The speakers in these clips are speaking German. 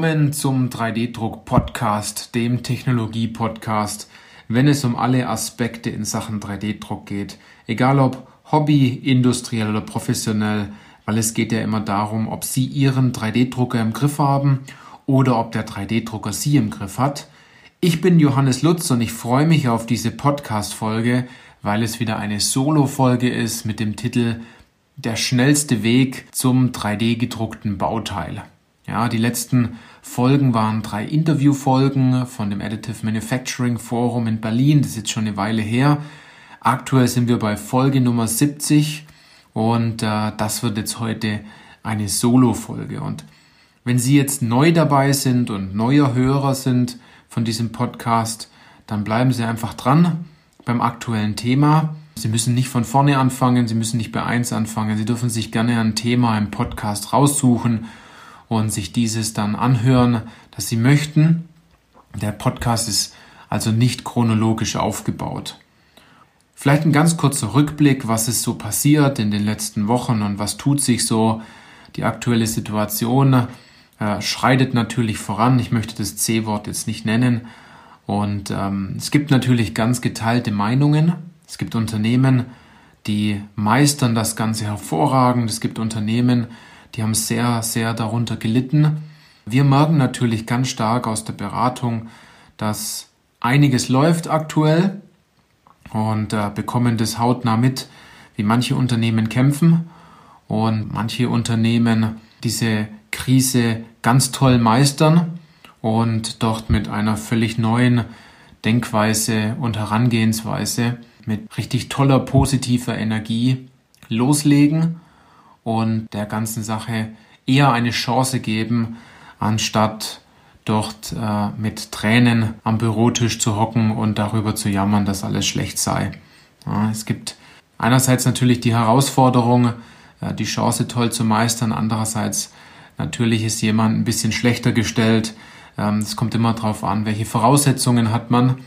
Willkommen zum 3D-Druck-Podcast, dem Technologie-Podcast, wenn es um alle Aspekte in Sachen 3D-Druck geht. Egal ob Hobby, industriell oder professionell, weil es geht ja immer darum, ob Sie Ihren 3D-Drucker im Griff haben oder ob der 3D-Drucker Sie im Griff hat. Ich bin Johannes Lutz und ich freue mich auf diese Podcast-Folge, weil es wieder eine Solo-Folge ist mit dem Titel Der schnellste Weg zum 3D gedruckten Bauteil. Ja, die letzten Folgen waren drei Interviewfolgen von dem Additive Manufacturing Forum in Berlin. Das ist jetzt schon eine Weile her. Aktuell sind wir bei Folge Nummer 70 und äh, das wird jetzt heute eine Solo-Folge. Und wenn Sie jetzt neu dabei sind und neuer Hörer sind von diesem Podcast, dann bleiben Sie einfach dran beim aktuellen Thema. Sie müssen nicht von vorne anfangen, Sie müssen nicht bei eins anfangen. Sie dürfen sich gerne ein Thema im Podcast raussuchen und sich dieses dann anhören, dass Sie möchten. Der Podcast ist also nicht chronologisch aufgebaut. Vielleicht ein ganz kurzer Rückblick, was ist so passiert in den letzten Wochen und was tut sich so. Die aktuelle Situation äh, schreitet natürlich voran. Ich möchte das C-Wort jetzt nicht nennen. Und ähm, es gibt natürlich ganz geteilte Meinungen. Es gibt Unternehmen, die meistern das Ganze hervorragend. Es gibt Unternehmen, die haben sehr, sehr darunter gelitten. Wir merken natürlich ganz stark aus der Beratung, dass einiges läuft aktuell und äh, bekommen das hautnah mit, wie manche Unternehmen kämpfen und manche Unternehmen diese Krise ganz toll meistern und dort mit einer völlig neuen Denkweise und Herangehensweise mit richtig toller positiver Energie loslegen und der ganzen Sache eher eine Chance geben, anstatt dort äh, mit Tränen am Bürotisch zu hocken und darüber zu jammern, dass alles schlecht sei. Ja, es gibt einerseits natürlich die Herausforderung, äh, die Chance toll zu meistern, andererseits natürlich ist jemand ein bisschen schlechter gestellt. Ähm, es kommt immer darauf an, welche Voraussetzungen hat man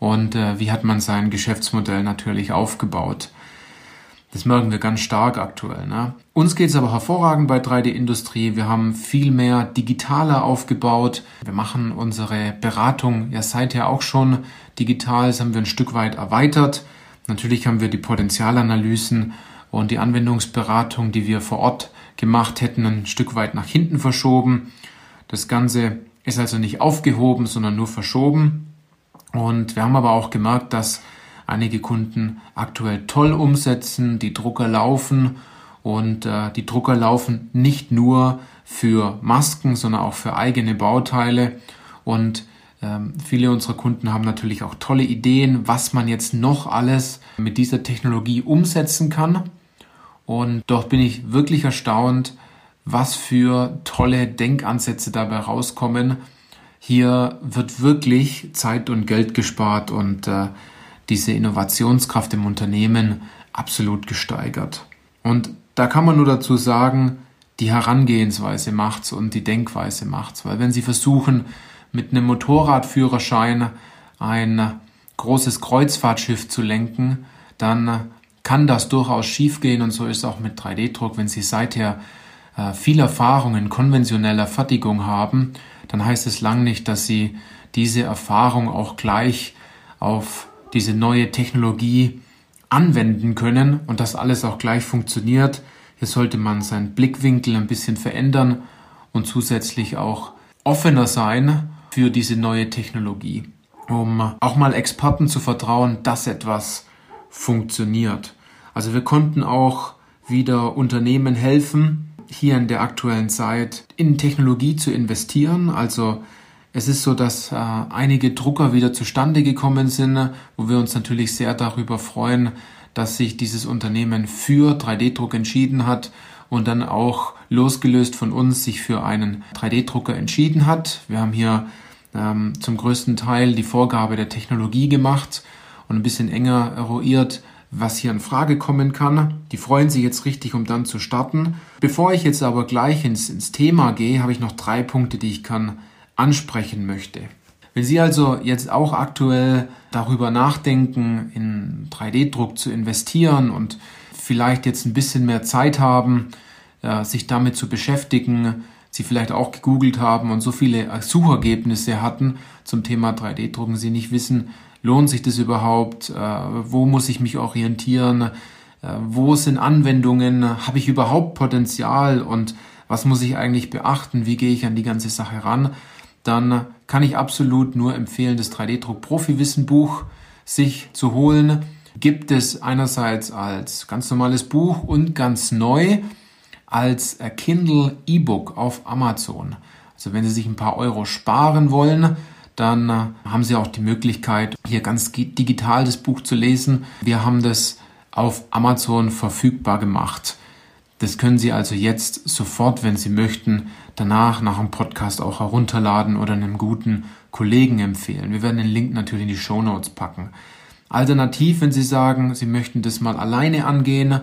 und äh, wie hat man sein Geschäftsmodell natürlich aufgebaut. Das merken wir ganz stark aktuell. Ne? Uns geht es aber hervorragend bei 3D-Industrie. Wir haben viel mehr digitaler aufgebaut. Wir machen unsere Beratung ja seither auch schon digital. Das haben wir ein Stück weit erweitert. Natürlich haben wir die Potenzialanalysen und die Anwendungsberatung, die wir vor Ort gemacht hätten, ein Stück weit nach hinten verschoben. Das Ganze ist also nicht aufgehoben, sondern nur verschoben. Und wir haben aber auch gemerkt, dass einige Kunden aktuell toll umsetzen, die Drucker laufen und äh, die Drucker laufen nicht nur für Masken, sondern auch für eigene Bauteile und ähm, viele unserer Kunden haben natürlich auch tolle Ideen, was man jetzt noch alles mit dieser Technologie umsetzen kann. Und dort bin ich wirklich erstaunt, was für tolle Denkansätze dabei rauskommen. Hier wird wirklich Zeit und Geld gespart und äh, diese Innovationskraft im Unternehmen absolut gesteigert. Und da kann man nur dazu sagen, die Herangehensweise macht's und die Denkweise macht's. Weil wenn Sie versuchen, mit einem Motorradführerschein ein großes Kreuzfahrtschiff zu lenken, dann kann das durchaus schiefgehen und so ist auch mit 3D-Druck. Wenn Sie seither äh, viel Erfahrung in konventioneller Fertigung haben, dann heißt es lang nicht, dass Sie diese Erfahrung auch gleich auf diese neue Technologie anwenden können und das alles auch gleich funktioniert. Hier sollte man seinen Blickwinkel ein bisschen verändern und zusätzlich auch offener sein für diese neue Technologie, um auch mal Experten zu vertrauen, dass etwas funktioniert. Also wir konnten auch wieder Unternehmen helfen, hier in der aktuellen Zeit in Technologie zu investieren, also es ist so, dass äh, einige Drucker wieder zustande gekommen sind, wo wir uns natürlich sehr darüber freuen, dass sich dieses Unternehmen für 3D-Druck entschieden hat und dann auch losgelöst von uns sich für einen 3D-Drucker entschieden hat. Wir haben hier ähm, zum größten Teil die Vorgabe der Technologie gemacht und ein bisschen enger eruiert, was hier in Frage kommen kann. Die freuen sich jetzt richtig, um dann zu starten. Bevor ich jetzt aber gleich ins, ins Thema gehe, habe ich noch drei Punkte, die ich kann ansprechen möchte. Wenn Sie also jetzt auch aktuell darüber nachdenken, in 3D-Druck zu investieren und vielleicht jetzt ein bisschen mehr Zeit haben, äh, sich damit zu beschäftigen, Sie vielleicht auch gegoogelt haben und so viele Suchergebnisse hatten zum Thema 3D-Drucken, Sie nicht wissen, lohnt sich das überhaupt, äh, wo muss ich mich orientieren, äh, wo sind Anwendungen, habe ich überhaupt Potenzial und was muss ich eigentlich beachten, wie gehe ich an die ganze Sache ran, dann kann ich absolut nur empfehlen, das 3D-Druck-Profi-Wissen-Buch sich zu holen. Gibt es einerseits als ganz normales Buch und ganz neu als Kindle E-Book auf Amazon. Also wenn Sie sich ein paar Euro sparen wollen, dann haben Sie auch die Möglichkeit, hier ganz digital das Buch zu lesen. Wir haben das auf Amazon verfügbar gemacht. Das können Sie also jetzt sofort, wenn Sie möchten, danach nach dem Podcast auch herunterladen oder einem guten Kollegen empfehlen. Wir werden den Link natürlich in die Show Notes packen. Alternativ, wenn Sie sagen, Sie möchten das mal alleine angehen,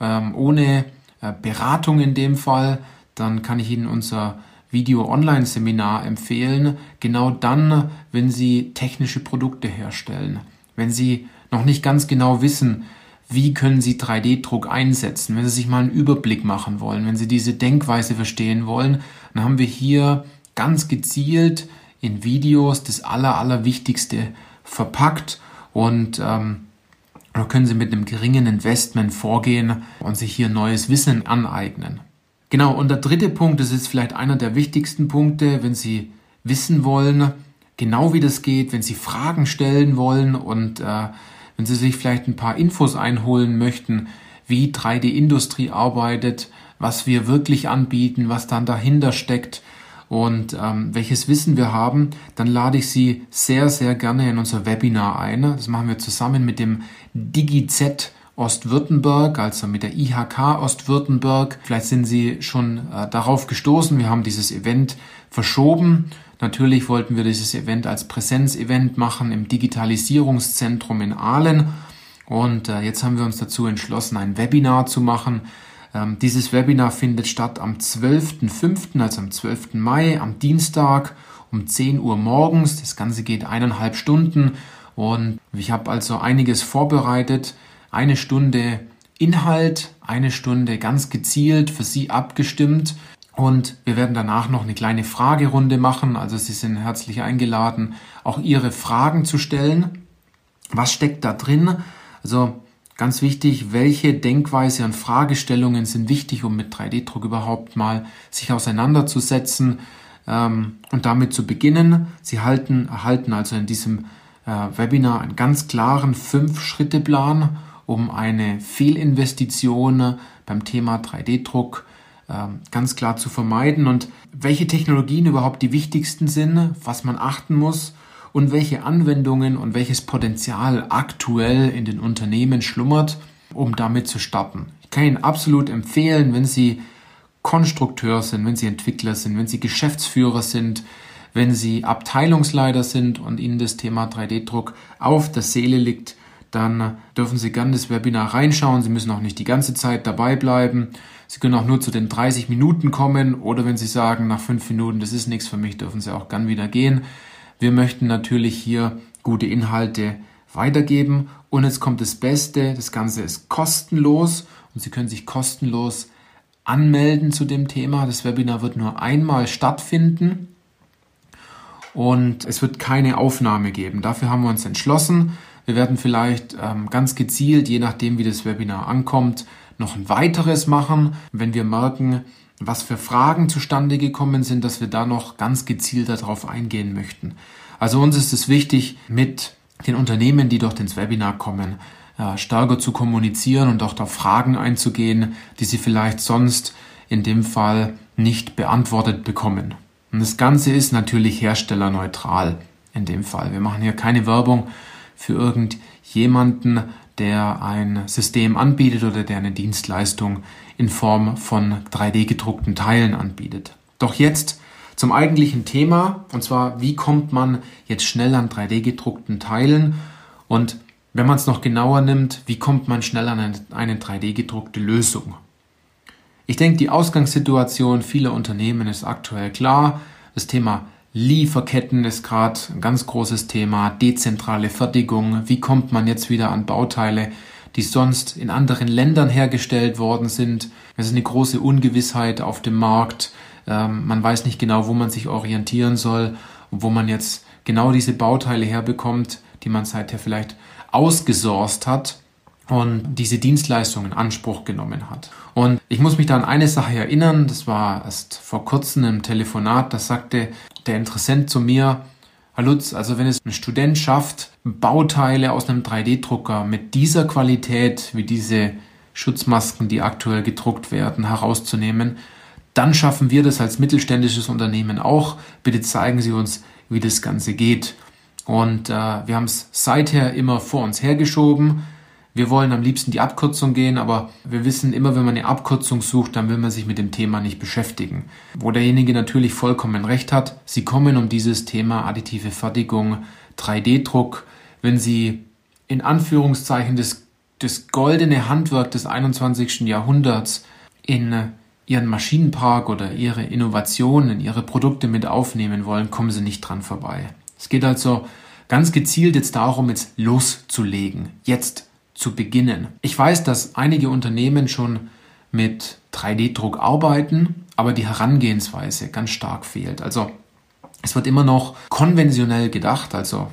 ähm, ohne äh, Beratung in dem Fall, dann kann ich Ihnen unser Video-Online-Seminar empfehlen, genau dann, wenn Sie technische Produkte herstellen. Wenn Sie noch nicht ganz genau wissen, wie können Sie 3D-Druck einsetzen, wenn Sie sich mal einen Überblick machen wollen, wenn Sie diese Denkweise verstehen wollen, dann haben wir hier ganz gezielt in Videos das Aller, Allerwichtigste verpackt und ähm, da können Sie mit einem geringen Investment vorgehen und sich hier neues Wissen aneignen. Genau, und der dritte Punkt, das ist vielleicht einer der wichtigsten Punkte, wenn Sie wissen wollen, genau wie das geht, wenn Sie Fragen stellen wollen und äh, wenn Sie sich vielleicht ein paar Infos einholen möchten, wie 3D-Industrie arbeitet, was wir wirklich anbieten, was dann dahinter steckt und ähm, welches Wissen wir haben, dann lade ich Sie sehr, sehr gerne in unser Webinar ein. Das machen wir zusammen mit dem DigiZ Ostwürttemberg, also mit der IHK Ostwürttemberg. Vielleicht sind Sie schon äh, darauf gestoßen. Wir haben dieses Event verschoben. Natürlich wollten wir dieses Event als Präsenzevent machen im Digitalisierungszentrum in Aalen. Und äh, jetzt haben wir uns dazu entschlossen, ein Webinar zu machen. Ähm, dieses Webinar findet statt am 12.05., also am 12. Mai, am Dienstag um 10 Uhr morgens. Das Ganze geht eineinhalb Stunden und ich habe also einiges vorbereitet eine Stunde Inhalt, eine Stunde ganz gezielt für Sie abgestimmt. Und wir werden danach noch eine kleine Fragerunde machen. Also Sie sind herzlich eingeladen, auch Ihre Fragen zu stellen. Was steckt da drin? Also ganz wichtig, welche Denkweise und Fragestellungen sind wichtig, um mit 3D-Druck überhaupt mal sich auseinanderzusetzen ähm, und damit zu beginnen. Sie halten, erhalten also in diesem äh, Webinar einen ganz klaren Fünf-Schritte-Plan um eine Fehlinvestition beim Thema 3D-Druck ähm, ganz klar zu vermeiden und welche Technologien überhaupt die wichtigsten sind, was man achten muss und welche Anwendungen und welches Potenzial aktuell in den Unternehmen schlummert, um damit zu starten. Ich kann Ihnen absolut empfehlen, wenn Sie Konstrukteur sind, wenn Sie Entwickler sind, wenn Sie Geschäftsführer sind, wenn Sie Abteilungsleiter sind und Ihnen das Thema 3D-Druck auf der Seele liegt, dann dürfen Sie gerne das Webinar reinschauen. Sie müssen auch nicht die ganze Zeit dabei bleiben. Sie können auch nur zu den 30 Minuten kommen oder wenn Sie sagen, nach fünf Minuten, das ist nichts für mich, dürfen Sie auch gern wieder gehen. Wir möchten natürlich hier gute Inhalte weitergeben und jetzt kommt das Beste, das Ganze ist kostenlos und Sie können sich kostenlos anmelden zu dem Thema. Das Webinar wird nur einmal stattfinden und es wird keine Aufnahme geben. Dafür haben wir uns entschlossen. Wir werden vielleicht ähm, ganz gezielt, je nachdem wie das Webinar ankommt, noch ein weiteres machen, wenn wir merken, was für Fragen zustande gekommen sind, dass wir da noch ganz gezielt darauf eingehen möchten. Also uns ist es wichtig, mit den Unternehmen, die dort ins Webinar kommen, äh, stärker zu kommunizieren und auch da Fragen einzugehen, die sie vielleicht sonst in dem Fall nicht beantwortet bekommen. Und das Ganze ist natürlich herstellerneutral in dem Fall. Wir machen hier keine Werbung für irgendjemanden, der ein System anbietet oder der eine Dienstleistung in Form von 3D gedruckten Teilen anbietet. Doch jetzt zum eigentlichen Thema, und zwar, wie kommt man jetzt schnell an 3D gedruckten Teilen und wenn man es noch genauer nimmt, wie kommt man schnell an eine, eine 3D gedruckte Lösung? Ich denke, die Ausgangssituation vieler Unternehmen ist aktuell klar. Das Thema Lieferketten ist gerade ein ganz großes Thema, dezentrale Fertigung, wie kommt man jetzt wieder an Bauteile, die sonst in anderen Ländern hergestellt worden sind. Es ist eine große Ungewissheit auf dem Markt. Ähm, man weiß nicht genau, wo man sich orientieren soll, wo man jetzt genau diese Bauteile herbekommt, die man seither vielleicht ausgesourced hat und diese Dienstleistung in Anspruch genommen hat. Und ich muss mich da an eine Sache erinnern, das war erst vor kurzem im Telefonat, da sagte der Interessent zu mir, Herr Lutz, also wenn es ein Student schafft, Bauteile aus einem 3D-Drucker mit dieser Qualität wie diese Schutzmasken, die aktuell gedruckt werden, herauszunehmen, dann schaffen wir das als mittelständisches Unternehmen auch. Bitte zeigen Sie uns, wie das Ganze geht. Und äh, wir haben es seither immer vor uns hergeschoben. Wir wollen am liebsten die Abkürzung gehen, aber wir wissen immer, wenn man eine Abkürzung sucht, dann will man sich mit dem Thema nicht beschäftigen. Wo derjenige natürlich vollkommen recht hat, Sie kommen um dieses Thema additive Fertigung, 3D-Druck, wenn Sie in Anführungszeichen das, das goldene Handwerk des 21. Jahrhunderts in Ihren Maschinenpark oder Ihre Innovationen, Ihre Produkte mit aufnehmen wollen, kommen Sie nicht dran vorbei. Es geht also ganz gezielt jetzt darum, jetzt loszulegen, jetzt zu beginnen. Ich weiß, dass einige Unternehmen schon mit 3D-Druck arbeiten, aber die Herangehensweise ganz stark fehlt. Also es wird immer noch konventionell gedacht, also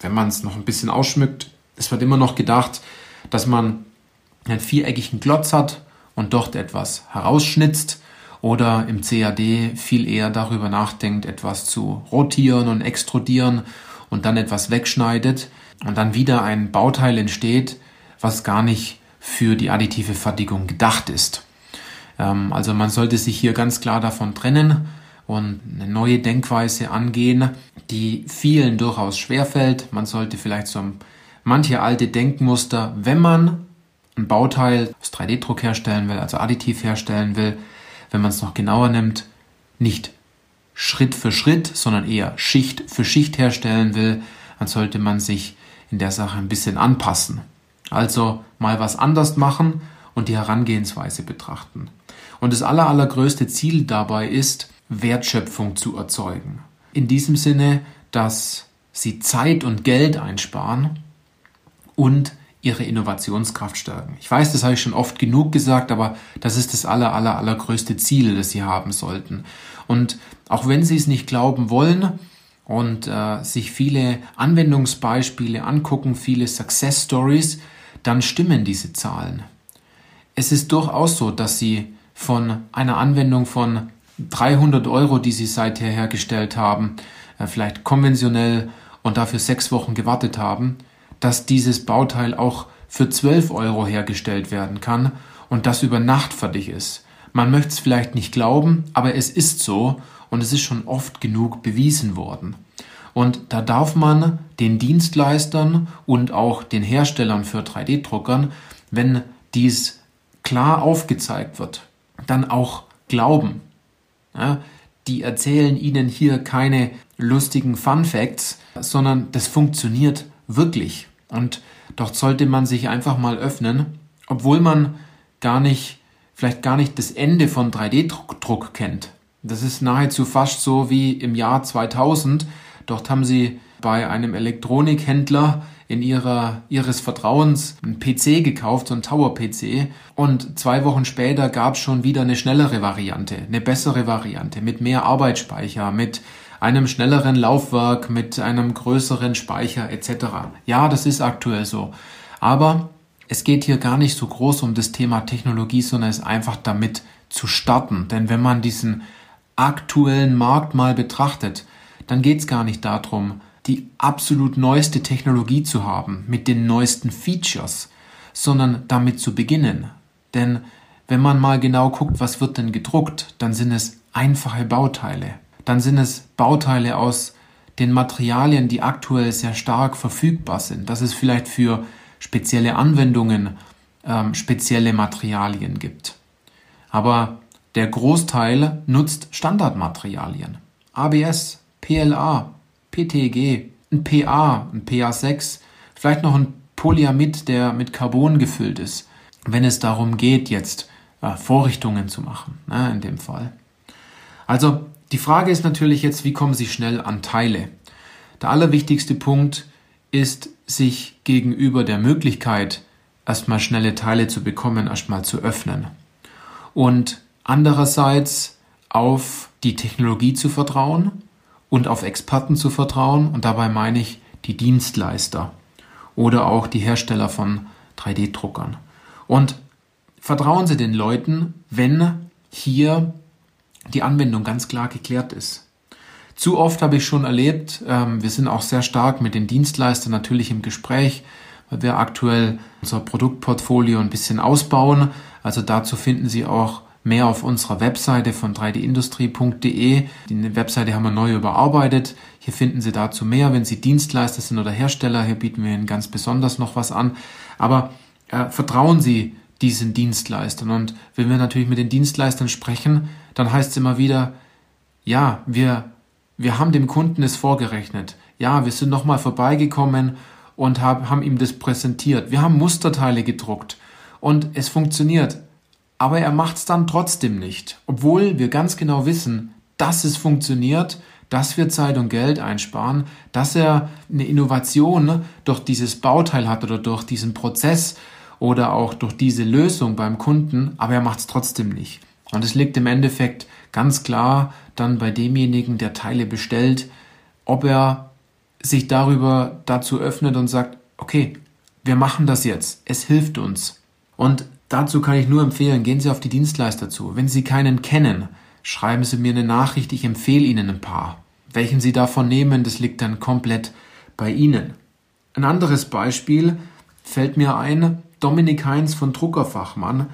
wenn man es noch ein bisschen ausschmückt, es wird immer noch gedacht, dass man einen viereckigen Klotz hat und dort etwas herausschnitzt oder im CAD viel eher darüber nachdenkt, etwas zu rotieren und extrudieren und dann etwas wegschneidet und dann wieder ein Bauteil entsteht, was gar nicht für die additive Fertigung gedacht ist. Ähm, also man sollte sich hier ganz klar davon trennen und eine neue Denkweise angehen, die vielen durchaus schwerfällt. Man sollte vielleicht so manche alte Denkmuster, wenn man ein Bauteil aus 3D-Druck herstellen will, also additiv herstellen will, wenn man es noch genauer nimmt, nicht Schritt für Schritt, sondern eher Schicht für Schicht herstellen will, dann sollte man sich in der Sache ein bisschen anpassen. Also mal was anders machen und die Herangehensweise betrachten. Und das aller, allergrößte Ziel dabei ist, Wertschöpfung zu erzeugen. In diesem Sinne, dass sie Zeit und Geld einsparen und ihre Innovationskraft stärken. Ich weiß, das habe ich schon oft genug gesagt, aber das ist das aller, aller, allergrößte Ziel, das sie haben sollten. Und auch wenn sie es nicht glauben wollen, und äh, sich viele Anwendungsbeispiele angucken, viele Success Stories, dann stimmen diese Zahlen. Es ist durchaus so, dass Sie von einer Anwendung von 300 Euro, die Sie seither hergestellt haben, äh, vielleicht konventionell und dafür sechs Wochen gewartet haben, dass dieses Bauteil auch für 12 Euro hergestellt werden kann und das über Nacht fertig ist. Man möchte es vielleicht nicht glauben, aber es ist so und es ist schon oft genug bewiesen worden. Und da darf man den Dienstleistern und auch den Herstellern für 3D-Druckern, wenn dies klar aufgezeigt wird, dann auch glauben. Ja, die erzählen ihnen hier keine lustigen Fun Facts, sondern das funktioniert wirklich. Und dort sollte man sich einfach mal öffnen, obwohl man gar nicht, vielleicht gar nicht das Ende von 3D-Druck kennt. Das ist nahezu fast so wie im Jahr 2000, Dort haben sie bei einem Elektronikhändler in ihrer, ihres Vertrauens einen PC gekauft, so einen Tower-PC. Und zwei Wochen später gab es schon wieder eine schnellere Variante, eine bessere Variante, mit mehr Arbeitsspeicher, mit einem schnelleren Laufwerk, mit einem größeren Speicher etc. Ja, das ist aktuell so. Aber es geht hier gar nicht so groß um das Thema Technologie, sondern es einfach damit zu starten. Denn wenn man diesen aktuellen Markt mal betrachtet, dann geht es gar nicht darum, die absolut neueste Technologie zu haben mit den neuesten Features, sondern damit zu beginnen. Denn wenn man mal genau guckt, was wird denn gedruckt, dann sind es einfache Bauteile. Dann sind es Bauteile aus den Materialien, die aktuell sehr stark verfügbar sind. Dass es vielleicht für spezielle Anwendungen ähm, spezielle Materialien gibt. Aber der Großteil nutzt Standardmaterialien. ABS, PLA, PTG, ein PA, ein PA6, vielleicht noch ein Polyamid, der mit Carbon gefüllt ist, wenn es darum geht, jetzt äh, Vorrichtungen zu machen, ne, in dem Fall. Also die Frage ist natürlich jetzt, wie kommen Sie schnell an Teile? Der allerwichtigste Punkt ist, sich gegenüber der Möglichkeit, erstmal schnelle Teile zu bekommen, erstmal zu öffnen. Und andererseits auf die Technologie zu vertrauen und auf Experten zu vertrauen. Und dabei meine ich die Dienstleister oder auch die Hersteller von 3D-Druckern. Und vertrauen Sie den Leuten, wenn hier die Anwendung ganz klar geklärt ist. Zu oft habe ich schon erlebt, ähm, wir sind auch sehr stark mit den Dienstleistern natürlich im Gespräch, weil wir aktuell unser Produktportfolio ein bisschen ausbauen. Also dazu finden Sie auch mehr auf unserer Webseite von 3dindustrie.de. Die Webseite haben wir neu überarbeitet. Hier finden Sie dazu mehr. Wenn Sie Dienstleister sind oder Hersteller, hier bieten wir Ihnen ganz besonders noch was an. Aber äh, vertrauen Sie diesen Dienstleistern. Und wenn wir natürlich mit den Dienstleistern sprechen, dann heißt es immer wieder, ja, wir, wir haben dem Kunden es vorgerechnet. Ja, wir sind nochmal vorbeigekommen und hab, haben ihm das präsentiert. Wir haben Musterteile gedruckt und es funktioniert. Aber er macht es dann trotzdem nicht, obwohl wir ganz genau wissen, dass es funktioniert, dass wir Zeit und Geld einsparen, dass er eine Innovation durch dieses Bauteil hat oder durch diesen Prozess oder auch durch diese Lösung beim Kunden, aber er macht es trotzdem nicht. Und es liegt im Endeffekt ganz klar dann bei demjenigen, der Teile bestellt, ob er sich darüber dazu öffnet und sagt, okay, wir machen das jetzt, es hilft uns. Und dazu kann ich nur empfehlen, gehen Sie auf die Dienstleister zu. Wenn Sie keinen kennen, schreiben Sie mir eine Nachricht, ich empfehle Ihnen ein paar. Welchen Sie davon nehmen, das liegt dann komplett bei Ihnen. Ein anderes Beispiel fällt mir ein, Dominik Heinz von Druckerfachmann,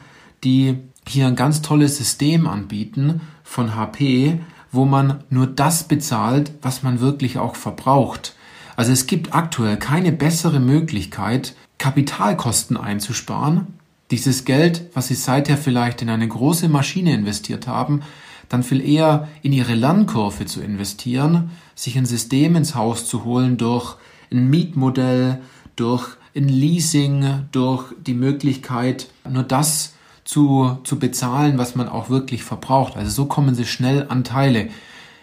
die hier ein ganz tolles System anbieten von HP, wo man nur das bezahlt, was man wirklich auch verbraucht. Also es gibt aktuell keine bessere Möglichkeit, Kapitalkosten einzusparen. Dieses Geld, was Sie seither vielleicht in eine große Maschine investiert haben, dann viel eher in Ihre Lernkurve zu investieren, sich ein System ins Haus zu holen durch ein Mietmodell, durch ein Leasing, durch die Möglichkeit, nur das zu, zu bezahlen, was man auch wirklich verbraucht. Also so kommen sie schnell an Teile.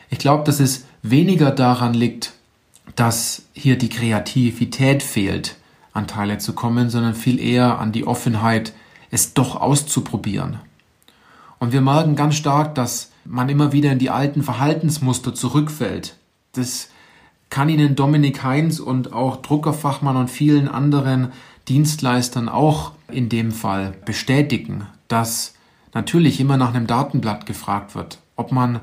Ich glaube, dass es weniger daran liegt, dass hier die Kreativität fehlt, an Teile zu kommen, sondern viel eher an die Offenheit, es doch auszuprobieren. Und wir merken ganz stark, dass man immer wieder in die alten Verhaltensmuster zurückfällt. Das kann Ihnen Dominik Heinz und auch Druckerfachmann und vielen anderen Dienstleistern auch in dem Fall bestätigen, dass natürlich immer nach einem Datenblatt gefragt wird. Ob man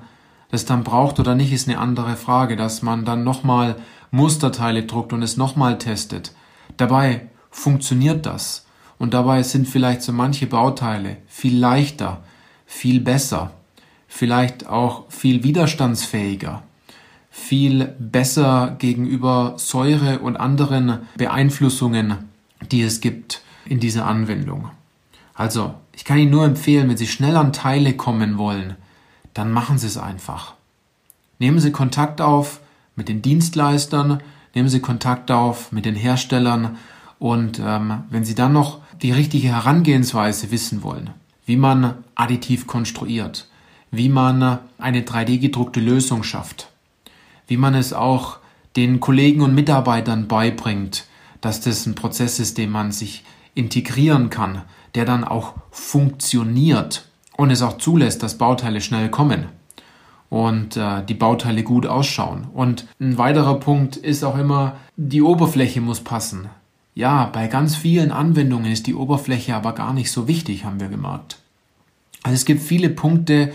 das dann braucht oder nicht, ist eine andere Frage, dass man dann nochmal Musterteile druckt und es nochmal testet. Dabei funktioniert das. Und dabei sind vielleicht so manche Bauteile viel leichter, viel besser, vielleicht auch viel widerstandsfähiger viel besser gegenüber Säure und anderen Beeinflussungen, die es gibt in dieser Anwendung. Also, ich kann Ihnen nur empfehlen, wenn Sie schnell an Teile kommen wollen, dann machen Sie es einfach. Nehmen Sie Kontakt auf mit den Dienstleistern, nehmen Sie Kontakt auf mit den Herstellern und ähm, wenn Sie dann noch die richtige Herangehensweise wissen wollen, wie man additiv konstruiert, wie man eine 3D gedruckte Lösung schafft, wie man es auch den Kollegen und Mitarbeitern beibringt, dass das ein Prozess ist, den man sich integrieren kann, der dann auch funktioniert und es auch zulässt, dass Bauteile schnell kommen und äh, die Bauteile gut ausschauen. Und ein weiterer Punkt ist auch immer, die Oberfläche muss passen. Ja, bei ganz vielen Anwendungen ist die Oberfläche aber gar nicht so wichtig, haben wir gemerkt. Also es gibt viele Punkte,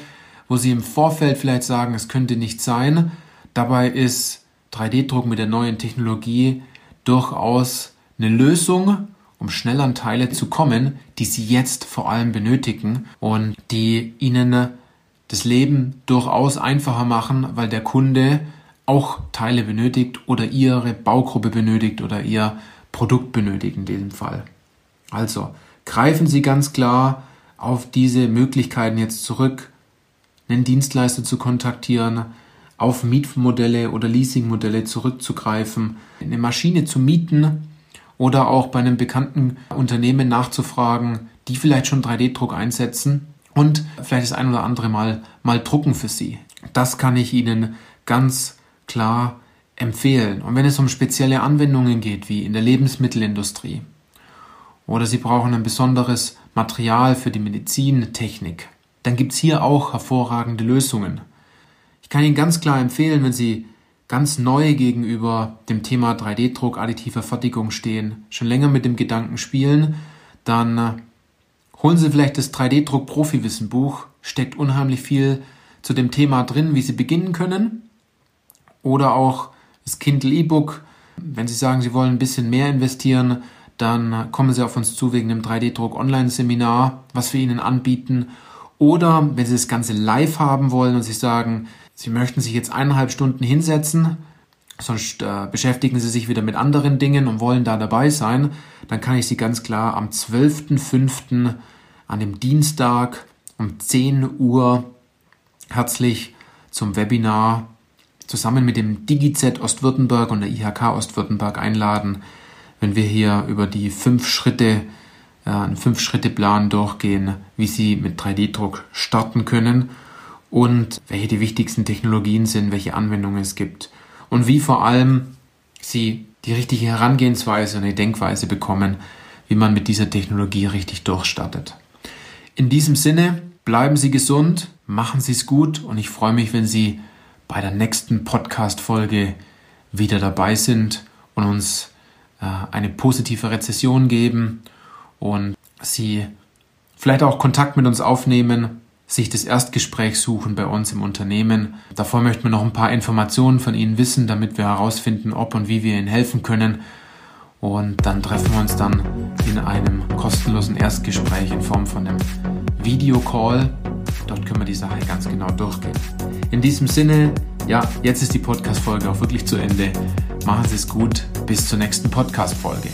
wo Sie im Vorfeld vielleicht sagen, es könnte nicht sein, Dabei ist 3D-Druck mit der neuen Technologie durchaus eine Lösung, um schnell an Teile zu kommen, die Sie jetzt vor allem benötigen und die Ihnen das Leben durchaus einfacher machen, weil der Kunde auch Teile benötigt oder Ihre Baugruppe benötigt oder Ihr Produkt benötigt in diesem Fall. Also greifen Sie ganz klar auf diese Möglichkeiten jetzt zurück, einen Dienstleister zu kontaktieren, auf Mietmodelle oder Leasingmodelle zurückzugreifen, eine Maschine zu mieten oder auch bei einem bekannten Unternehmen nachzufragen, die vielleicht schon 3D-Druck einsetzen und vielleicht das ein oder andere Mal, mal drucken für Sie. Das kann ich Ihnen ganz klar empfehlen. Und wenn es um spezielle Anwendungen geht, wie in der Lebensmittelindustrie, oder Sie brauchen ein besonderes Material für die Medizintechnik, dann gibt's hier auch hervorragende Lösungen. Ich kann Ihnen ganz klar empfehlen, wenn Sie ganz neu gegenüber dem Thema 3D-Druck, additive Fertigung stehen, schon länger mit dem Gedanken spielen, dann äh, holen Sie vielleicht das 3D-Druck Profi-Wissen Buch, steckt unheimlich viel zu dem Thema drin, wie Sie beginnen können. Oder auch das Kindle E-Book. Wenn Sie sagen, Sie wollen ein bisschen mehr investieren, dann kommen Sie auf uns zu wegen dem 3D-Druck Online-Seminar, was wir Ihnen anbieten. Oder wenn Sie das Ganze live haben wollen und Sie sagen, Sie möchten sich jetzt eineinhalb Stunden hinsetzen, sonst äh, beschäftigen Sie sich wieder mit anderen Dingen und wollen da dabei sein, dann kann ich Sie ganz klar am 12.05. an dem Dienstag um 10 Uhr herzlich zum Webinar zusammen mit dem DigiZ Ostwürttemberg und der IHK Ostwürttemberg einladen, wenn wir hier über die fünf Schritte, äh, einen Fünf-Schritte-Plan durchgehen, wie Sie mit 3D-Druck starten können und welche die wichtigsten Technologien sind, welche Anwendungen es gibt und wie vor allem Sie die richtige Herangehensweise und die Denkweise bekommen, wie man mit dieser Technologie richtig durchstartet. In diesem Sinne, bleiben Sie gesund, machen Sie es gut und ich freue mich, wenn Sie bei der nächsten Podcast-Folge wieder dabei sind und uns äh, eine positive Rezession geben und Sie vielleicht auch Kontakt mit uns aufnehmen, sich das Erstgespräch suchen bei uns im Unternehmen. Davor möchten wir noch ein paar Informationen von Ihnen wissen, damit wir herausfinden, ob und wie wir Ihnen helfen können. Und dann treffen wir uns dann in einem kostenlosen Erstgespräch in Form von einem Videocall. Dort können wir die Sache ganz genau durchgehen. In diesem Sinne, ja, jetzt ist die Podcast-Folge auch wirklich zu Ende. Machen Sie es gut. Bis zur nächsten Podcast-Folge.